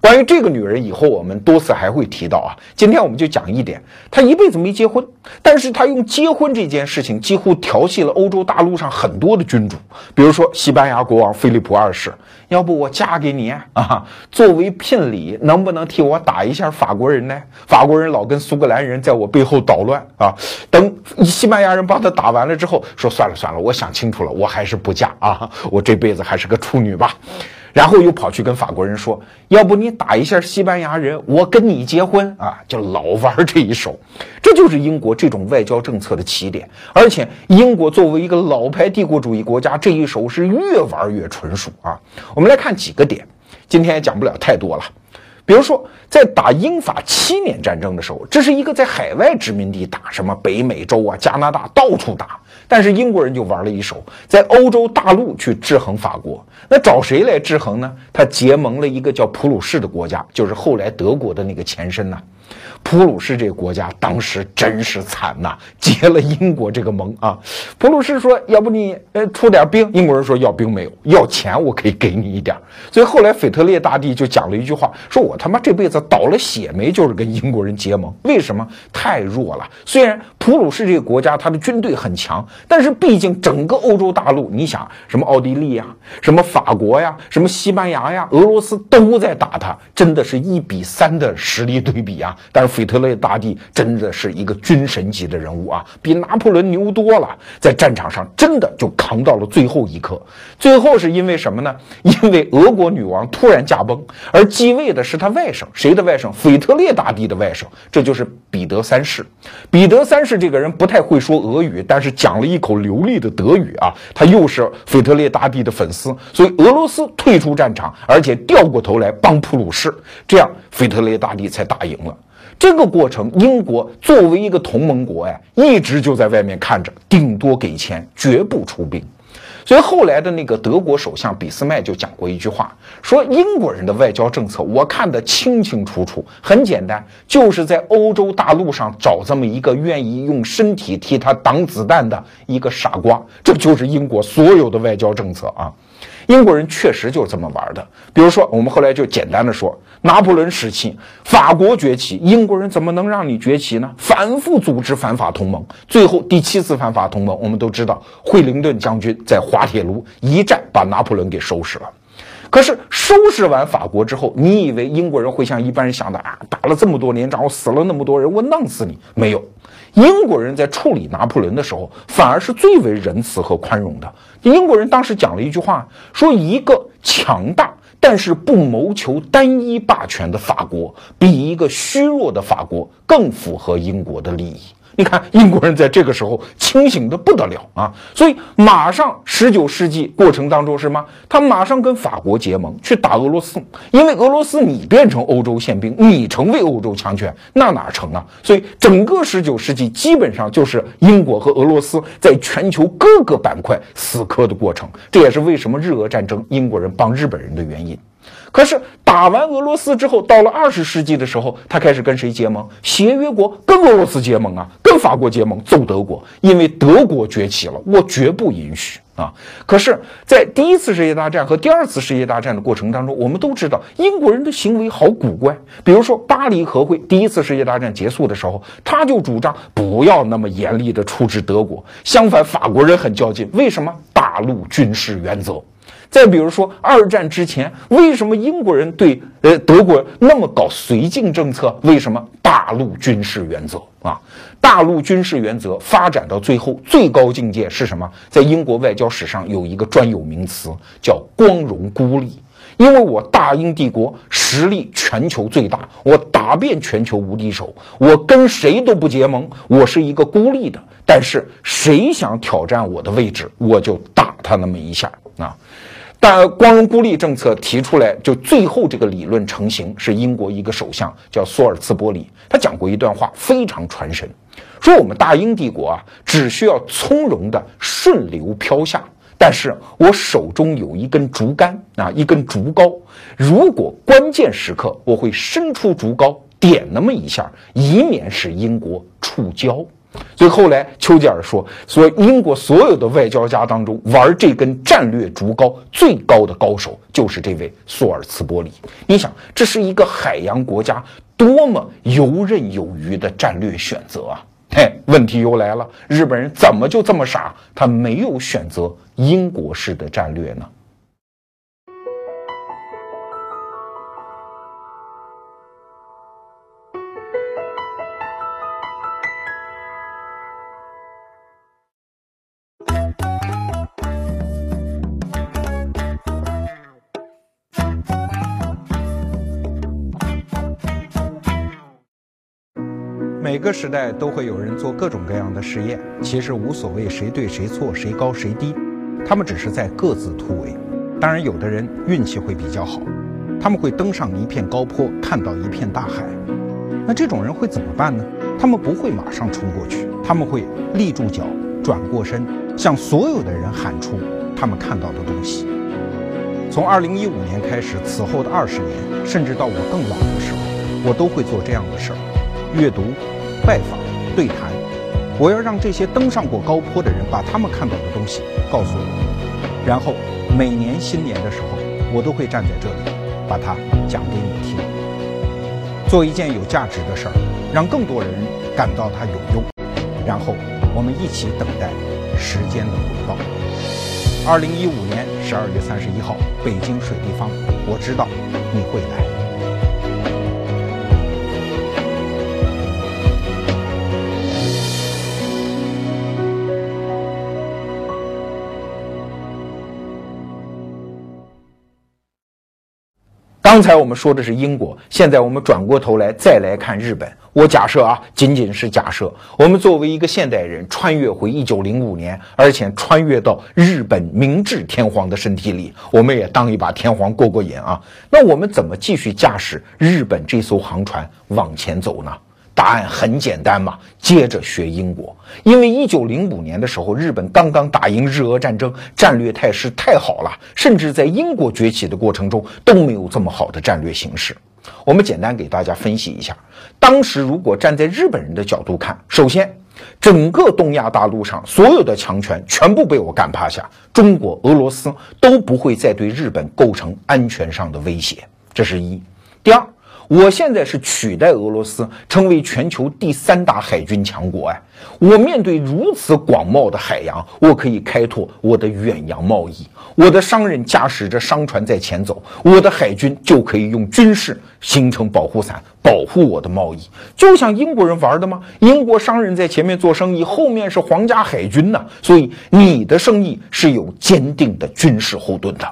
关于这个女人，以后我们多次还会提到啊。今天我们就讲一点，她一辈子没结婚，但是她用结婚这件事情几乎调戏了欧洲大陆上很多的君主。比如说西班牙国王菲利普二世，要不我嫁给你啊？作为聘礼，能不能替我打一下法国人呢？法国人老跟苏格兰人在我背后捣乱啊。等西班牙人帮他打完了之后，说算了算了，我想清楚了，我还是不嫁啊，我这辈子还是个处女吧。然后又跑去跟法国人说：“要不你打一下西班牙人，我跟你结婚啊！”就老玩这一手，这就是英国这种外交政策的起点。而且，英国作为一个老牌帝国主义国家，这一手是越玩越纯熟啊！我们来看几个点，今天也讲不了太多了。比如说，在打英法七年战争的时候，这是一个在海外殖民地打，什么北美洲啊、加拿大到处打。但是英国人就玩了一手，在欧洲大陆去制衡法国。那找谁来制衡呢？他结盟了一个叫普鲁士的国家，就是后来德国的那个前身呐。普鲁士这个国家当时真是惨呐，结了英国这个盟啊。普鲁士说：“要不你呃出点兵？”英国人说：“要兵没有，要钱我可以给你一点。”所以后来腓特烈大帝就讲了一句话：“说我他妈这辈子倒了血霉，就是跟英国人结盟。为什么？太弱了。虽然普鲁士这个国家他的军队很强，但是毕竟整个欧洲大陆，你想什么奥地利呀、什么法国呀、什么西班牙呀、俄罗斯都在打他，真的是一比三的实力对比啊。但是。腓特烈大帝真的是一个军神级的人物啊，比拿破仑牛多了，在战场上真的就扛到了最后一刻。最后是因为什么呢？因为俄国女王突然驾崩，而继位的是他外甥，谁的外甥？腓特烈大帝的外甥，这就是彼得三世。彼得三世这个人不太会说俄语，但是讲了一口流利的德语啊。他又是腓特烈大帝的粉丝，所以俄罗斯退出战场，而且掉过头来帮普鲁士，这样腓特烈大帝才打赢了。这个过程，英国作为一个同盟国呀，一直就在外面看着，顶多给钱，绝不出兵。所以后来的那个德国首相俾斯麦就讲过一句话，说英国人的外交政策我看得清清楚楚，很简单，就是在欧洲大陆上找这么一个愿意用身体替他挡子弹的一个傻瓜，这就是英国所有的外交政策啊。英国人确实就是这么玩的。比如说，我们后来就简单的说，拿破仑时期，法国崛起，英国人怎么能让你崛起呢？反复组织反法同盟，最后第七次反法同盟，我们都知道，惠灵顿将军在滑铁卢一战把拿破仑给收拾了。可是收拾完法国之后，你以为英国人会像一般人想的啊，打了这么多年仗，我死了那么多人，我弄死你？没有。英国人在处理拿破仑的时候，反而是最为仁慈和宽容的。英国人当时讲了一句话，说一个强大但是不谋求单一霸权的法国，比一个虚弱的法国更符合英国的利益。你看，英国人在这个时候清醒的不得了啊！所以马上十九世纪过程当中是吗？他马上跟法国结盟去打俄罗斯，因为俄罗斯你变成欧洲宪兵，你成为欧洲强权，那哪成啊？所以整个十九世纪基本上就是英国和俄罗斯在全球各个板块死磕的过程。这也是为什么日俄战争英国人帮日本人的原因。可是打完俄罗斯之后，到了二十世纪的时候，他开始跟谁结盟？协约国跟俄罗斯结盟啊，跟法国结盟，揍德国，因为德国崛起了，我绝不允许啊！可是，在第一次世界大战和第二次世界大战的过程当中，我们都知道英国人的行为好古怪。比如说巴黎和会，第一次世界大战结束的时候，他就主张不要那么严厉的处置德国，相反，法国人很较劲，为什么？大陆军事原则。再比如说，二战之前，为什么英国人对呃德国那么搞绥靖政策？为什么大陆军事原则啊？大陆军事原则发展到最后最高境界是什么？在英国外交史上有一个专有名词叫“光荣孤立”，因为我大英帝国实力全球最大，我打遍全球无敌手，我跟谁都不结盟，我是一个孤立的。但是谁想挑战我的位置，我就打他那么一下啊！但光荣孤立政策提出来，就最后这个理论成型，是英国一个首相叫索尔茨伯里，他讲过一段话，非常传神，说我们大英帝国啊，只需要从容的顺流飘下，但是我手中有一根竹竿啊，一根竹篙，如果关键时刻我会伸出竹篙点那么一下，以免使英国触礁。所以后来丘吉尔说，说英国所有的外交家当中玩这根战略竹篙最高的高手就是这位索尔茨伯里。你想，这是一个海洋国家多么游刃有余的战略选择啊！嘿，问题又来了，日本人怎么就这么傻，他没有选择英国式的战略呢？个时代都会有人做各种各样的实验，其实无所谓谁对谁错，谁高谁低，他们只是在各自突围。当然，有的人运气会比较好，他们会登上一片高坡，看到一片大海。那这种人会怎么办呢？他们不会马上冲过去，他们会立住脚，转过身，向所有的人喊出他们看到的东西。从二零一五年开始，此后的二十年，甚至到我更老的时候，我都会做这样的事儿：阅读。拜访、对谈，我要让这些登上过高坡的人把他们看到的东西告诉我，然后每年新年的时候，我都会站在这里，把它讲给你听。做一件有价值的事儿，让更多人感到它有用，然后我们一起等待时间的回报。二零一五年十二月三十一号，北京水立方，我知道你会来。刚才我们说的是英国，现在我们转过头来再来看日本。我假设啊，仅仅是假设，我们作为一个现代人，穿越回一九零五年，而且穿越到日本明治天皇的身体里，我们也当一把天皇过过瘾啊。那我们怎么继续驾驶日本这艘航船往前走呢？答案很简单嘛，接着学英国。因为一九零五年的时候，日本刚刚打赢日俄战争，战略态势太好了，甚至在英国崛起的过程中都没有这么好的战略形势。我们简单给大家分析一下，当时如果站在日本人的角度看，首先，整个东亚大陆上所有的强权全部被我干趴下，中国、俄罗斯都不会再对日本构成安全上的威胁，这是一。第二。我现在是取代俄罗斯成为全球第三大海军强国哎，我面对如此广袤的海洋，我可以开拓我的远洋贸易，我的商人驾驶着商船在前走，我的海军就可以用军事形成保护伞，保护我的贸易，就像英国人玩的吗？英国商人在前面做生意，后面是皇家海军呢，所以你的生意是有坚定的军事后盾的。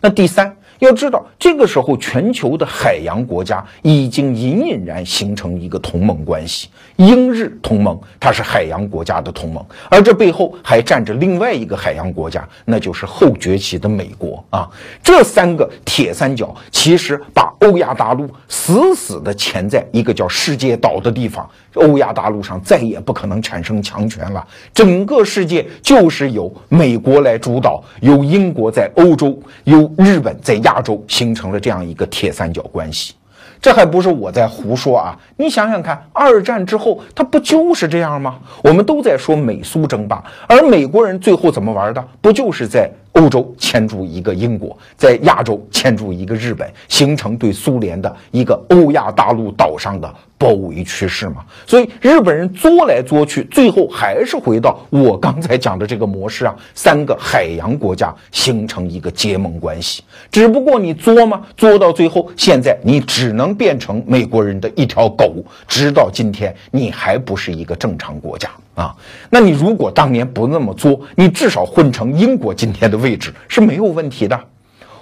那第三。要知道，这个时候全球的海洋国家已经隐隐然形成一个同盟关系，英日同盟，它是海洋国家的同盟，而这背后还站着另外一个海洋国家，那就是后崛起的美国啊。这三个铁三角其实把欧亚大陆死死地钳在一个叫世界岛的地方。欧亚大陆上再也不可能产生强权了，整个世界就是由美国来主导，由英国在欧洲，由日本在亚亚洲，形成了这样一个铁三角关系。这还不是我在胡说啊！你想想看，二战之后它不就是这样吗？我们都在说美苏争霸，而美国人最后怎么玩的？不就是在？欧洲牵住一个英国，在亚洲牵住一个日本，形成对苏联的一个欧亚大陆岛上的包围趋势嘛？所以日本人作来作去，最后还是回到我刚才讲的这个模式啊，三个海洋国家形成一个结盟关系。只不过你作嘛，作到最后，现在你只能变成美国人的一条狗，直到今天，你还不是一个正常国家。啊，那你如果当年不那么作，你至少混成英国今天的位置是没有问题的。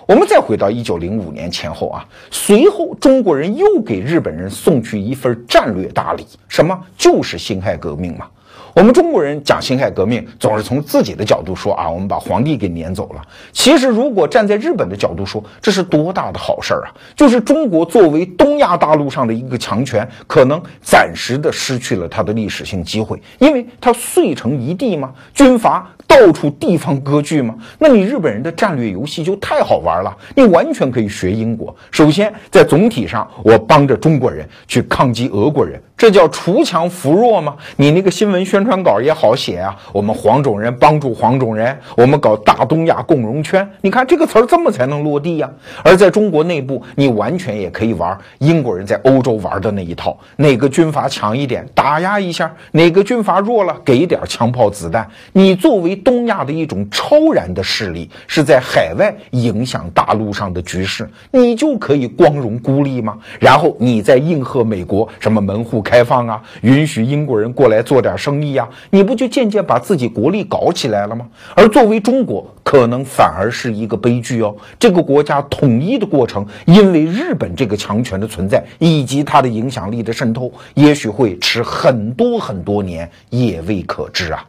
我们再回到一九零五年前后啊，随后中国人又给日本人送去一份战略大礼，什么？就是辛亥革命嘛。我们中国人讲辛亥革命，总是从自己的角度说啊，我们把皇帝给撵走了。其实，如果站在日本的角度说，这是多大的好事儿啊！就是中国作为东亚大陆上的一个强权，可能暂时的失去了它的历史性机会，因为它碎成一地嘛，军阀到处地方割据吗？那你日本人的战略游戏就太好玩了，你完全可以学英国。首先，在总体上，我帮着中国人去抗击俄国人。这叫锄强扶弱吗？你那个新闻宣传稿也好写啊。我们黄种人帮助黄种人，我们搞大东亚共荣圈。你看这个词儿这么才能落地呀。而在中国内部，你完全也可以玩英国人在欧洲玩的那一套。哪个军阀强一点，打压一下；哪个军阀弱了，给一点枪炮子弹。你作为东亚的一种超然的势力，是在海外影响大陆上的局势，你就可以光荣孤立吗？然后你再应和美国什么门户？开放啊，允许英国人过来做点生意呀，你不就渐渐把自己国力搞起来了吗？而作为中国，可能反而是一个悲剧哦。这个国家统一的过程，因为日本这个强权的存在以及它的影响力的渗透，也许会迟很多很多年，也未可知啊。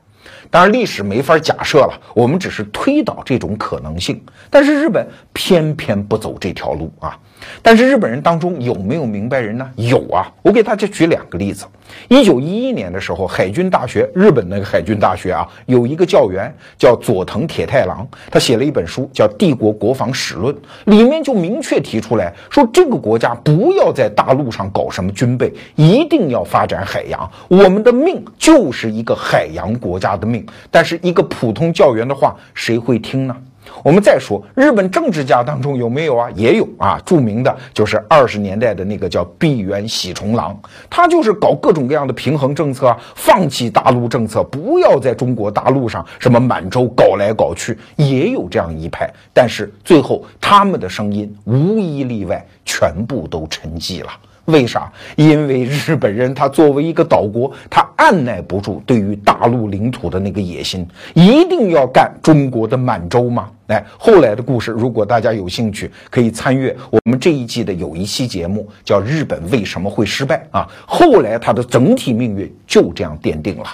当然，历史没法假设了，我们只是推导这种可能性。但是日本偏偏不走这条路啊。但是日本人当中有没有明白人呢？有啊，我给大家举两个例子。一九一一年的时候，海军大学，日本那个海军大学啊，有一个教员叫佐藤铁太郎，他写了一本书叫《帝国国防史论》，里面就明确提出来说，这个国家不要在大陆上搞什么军备，一定要发展海洋。我们的命就是一个海洋国家的命。但是一个普通教员的话，谁会听呢？我们再说日本政治家当中有没有啊？也有啊，著名的就是二十年代的那个叫闭原喜重郎，他就是搞各种各样的平衡政策啊，放弃大陆政策，不要在中国大陆上什么满洲搞来搞去，也有这样一派。但是最后他们的声音无一例外全部都沉寂了。为啥？因为日本人他作为一个岛国，他按耐不住对于大陆领土的那个野心，一定要干中国的满洲吗？哎，后来的故事，如果大家有兴趣，可以参阅我们这一季的有一期节目，叫《日本为什么会失败》啊。后来他的整体命运就这样奠定了。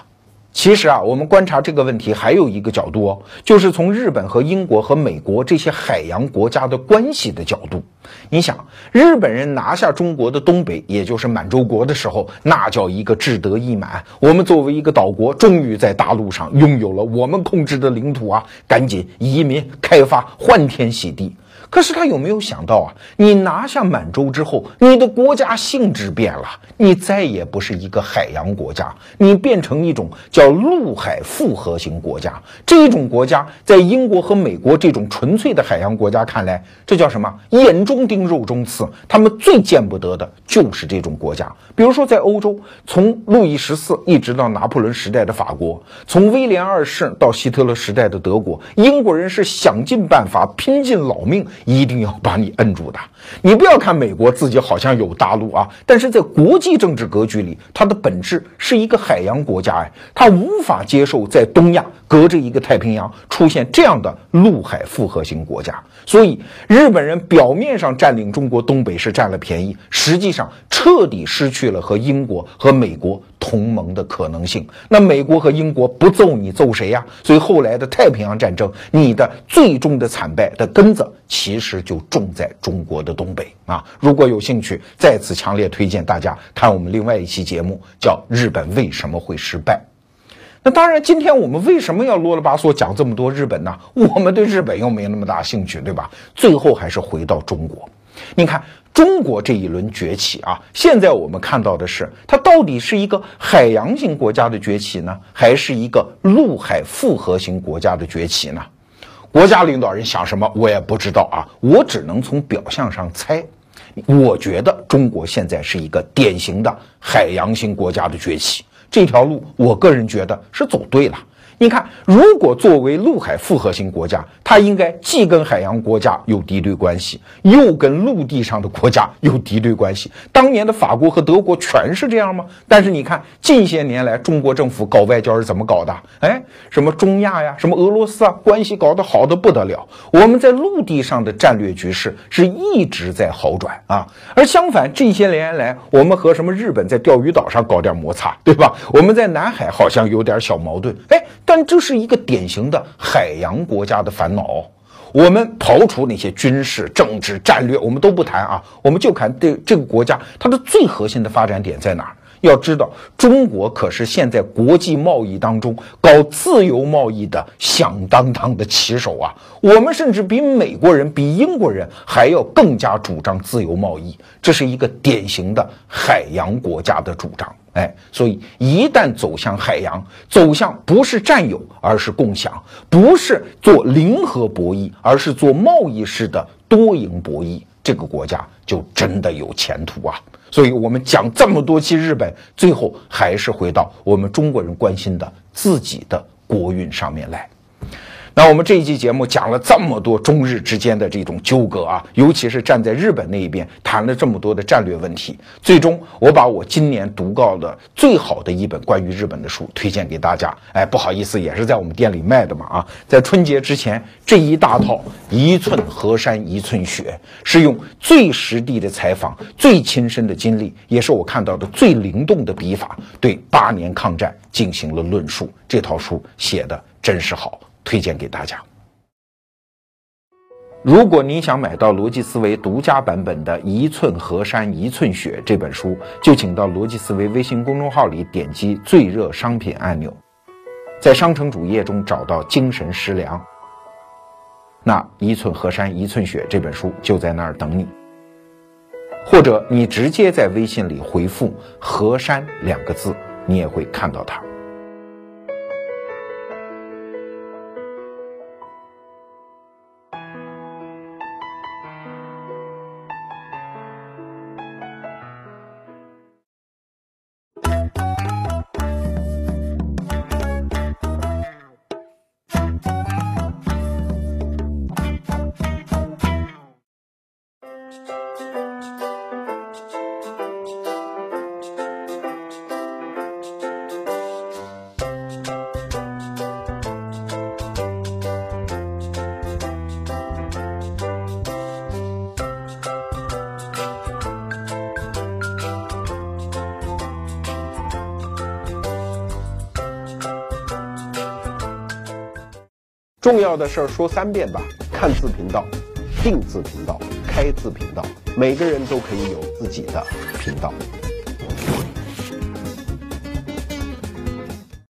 其实啊，我们观察这个问题还有一个角度哦，就是从日本和英国和美国这些海洋国家的关系的角度。你想，日本人拿下中国的东北，也就是满洲国的时候，那叫一个志得意满。我们作为一个岛国，终于在大陆上拥有了我们控制的领土啊，赶紧移民开发，欢天喜地。可是他有没有想到啊？你拿下满洲之后，你的国家性质变了，你再也不是一个海洋国家，你变成一种叫陆海复合型国家。这种国家在英国和美国这种纯粹的海洋国家看来，这叫什么？眼中钉，肉中刺。他们最见不得的就是这种国家。比如说，在欧洲，从路易十四一直到拿破仑时代的法国，从威廉二世到希特勒时代的德国，英国人是想尽办法，拼尽老命。一定要把你摁住的。你不要看美国自己好像有大陆啊，但是在国际政治格局里，它的本质是一个海洋国家哎，它无法接受在东亚隔着一个太平洋出现这样的陆海复合型国家。所以日本人表面上占领中国东北是占了便宜，实际上彻底失去了和英国和美国同盟的可能性。那美国和英国不揍你揍谁呀？所以后来的太平洋战争，你的最终的惨败的根子其实就种在中国的。东北啊，如果有兴趣，再次强烈推荐大家看我们另外一期节目，叫《日本为什么会失败》。那当然，今天我们为什么要啰里吧嗦讲这么多日本呢？我们对日本又没那么大兴趣，对吧？最后还是回到中国。你看，中国这一轮崛起啊，现在我们看到的是，它到底是一个海洋型国家的崛起呢，还是一个陆海复合型国家的崛起呢？国家领导人想什么，我也不知道啊，我只能从表象上猜。我觉得中国现在是一个典型的海洋型国家的崛起，这条路，我个人觉得是走对了。你看，如果作为陆海复合型国家，它应该既跟海洋国家有敌对关系，又跟陆地上的国家有敌对关系。当年的法国和德国全是这样吗？但是你看，近些年来中国政府搞外交是怎么搞的？哎，什么中亚呀，什么俄罗斯啊，关系搞得好的不得了。我们在陆地上的战略局势是一直在好转啊。而相反，这些年来我们和什么日本在钓鱼岛上搞点摩擦，对吧？我们在南海好像有点小矛盾，哎。但但这是一个典型的海洋国家的烦恼。我们刨除那些军事、政治、战略，我们都不谈啊，我们就看这这个国家它的最核心的发展点在哪儿？要知道，中国可是现在国际贸易当中搞自由贸易的响当当的旗手啊！我们甚至比美国人、比英国人还要更加主张自由贸易，这是一个典型的海洋国家的主张。哎，所以一旦走向海洋，走向不是占有，而是共享；不是做零和博弈，而是做贸易式的多赢博弈，这个国家就真的有前途啊！所以，我们讲这么多期日本，最后还是回到我们中国人关心的自己的国运上面来。那我们这一期节目讲了这么多中日之间的这种纠葛啊，尤其是站在日本那一边谈了这么多的战略问题。最终，我把我今年读到的最好的一本关于日本的书推荐给大家。哎，不好意思，也是在我们店里卖的嘛啊，在春节之前这一大套“一寸河山一寸血”，是用最实地的采访、最亲身的经历，也是我看到的最灵动的笔法，对八年抗战进行了论述。这套书写的真是好。推荐给大家。如果你想买到逻辑思维独家版本的《一寸河山一寸血》这本书，就请到逻辑思维微信公众号里点击最热商品按钮，在商城主页中找到“精神食粮”，那《一寸河山一寸血》这本书就在那儿等你。或者你直接在微信里回复“河山”两个字，你也会看到它。的事儿说三遍吧，看字频道，定字频道，开字频道，每个人都可以有自己的频道。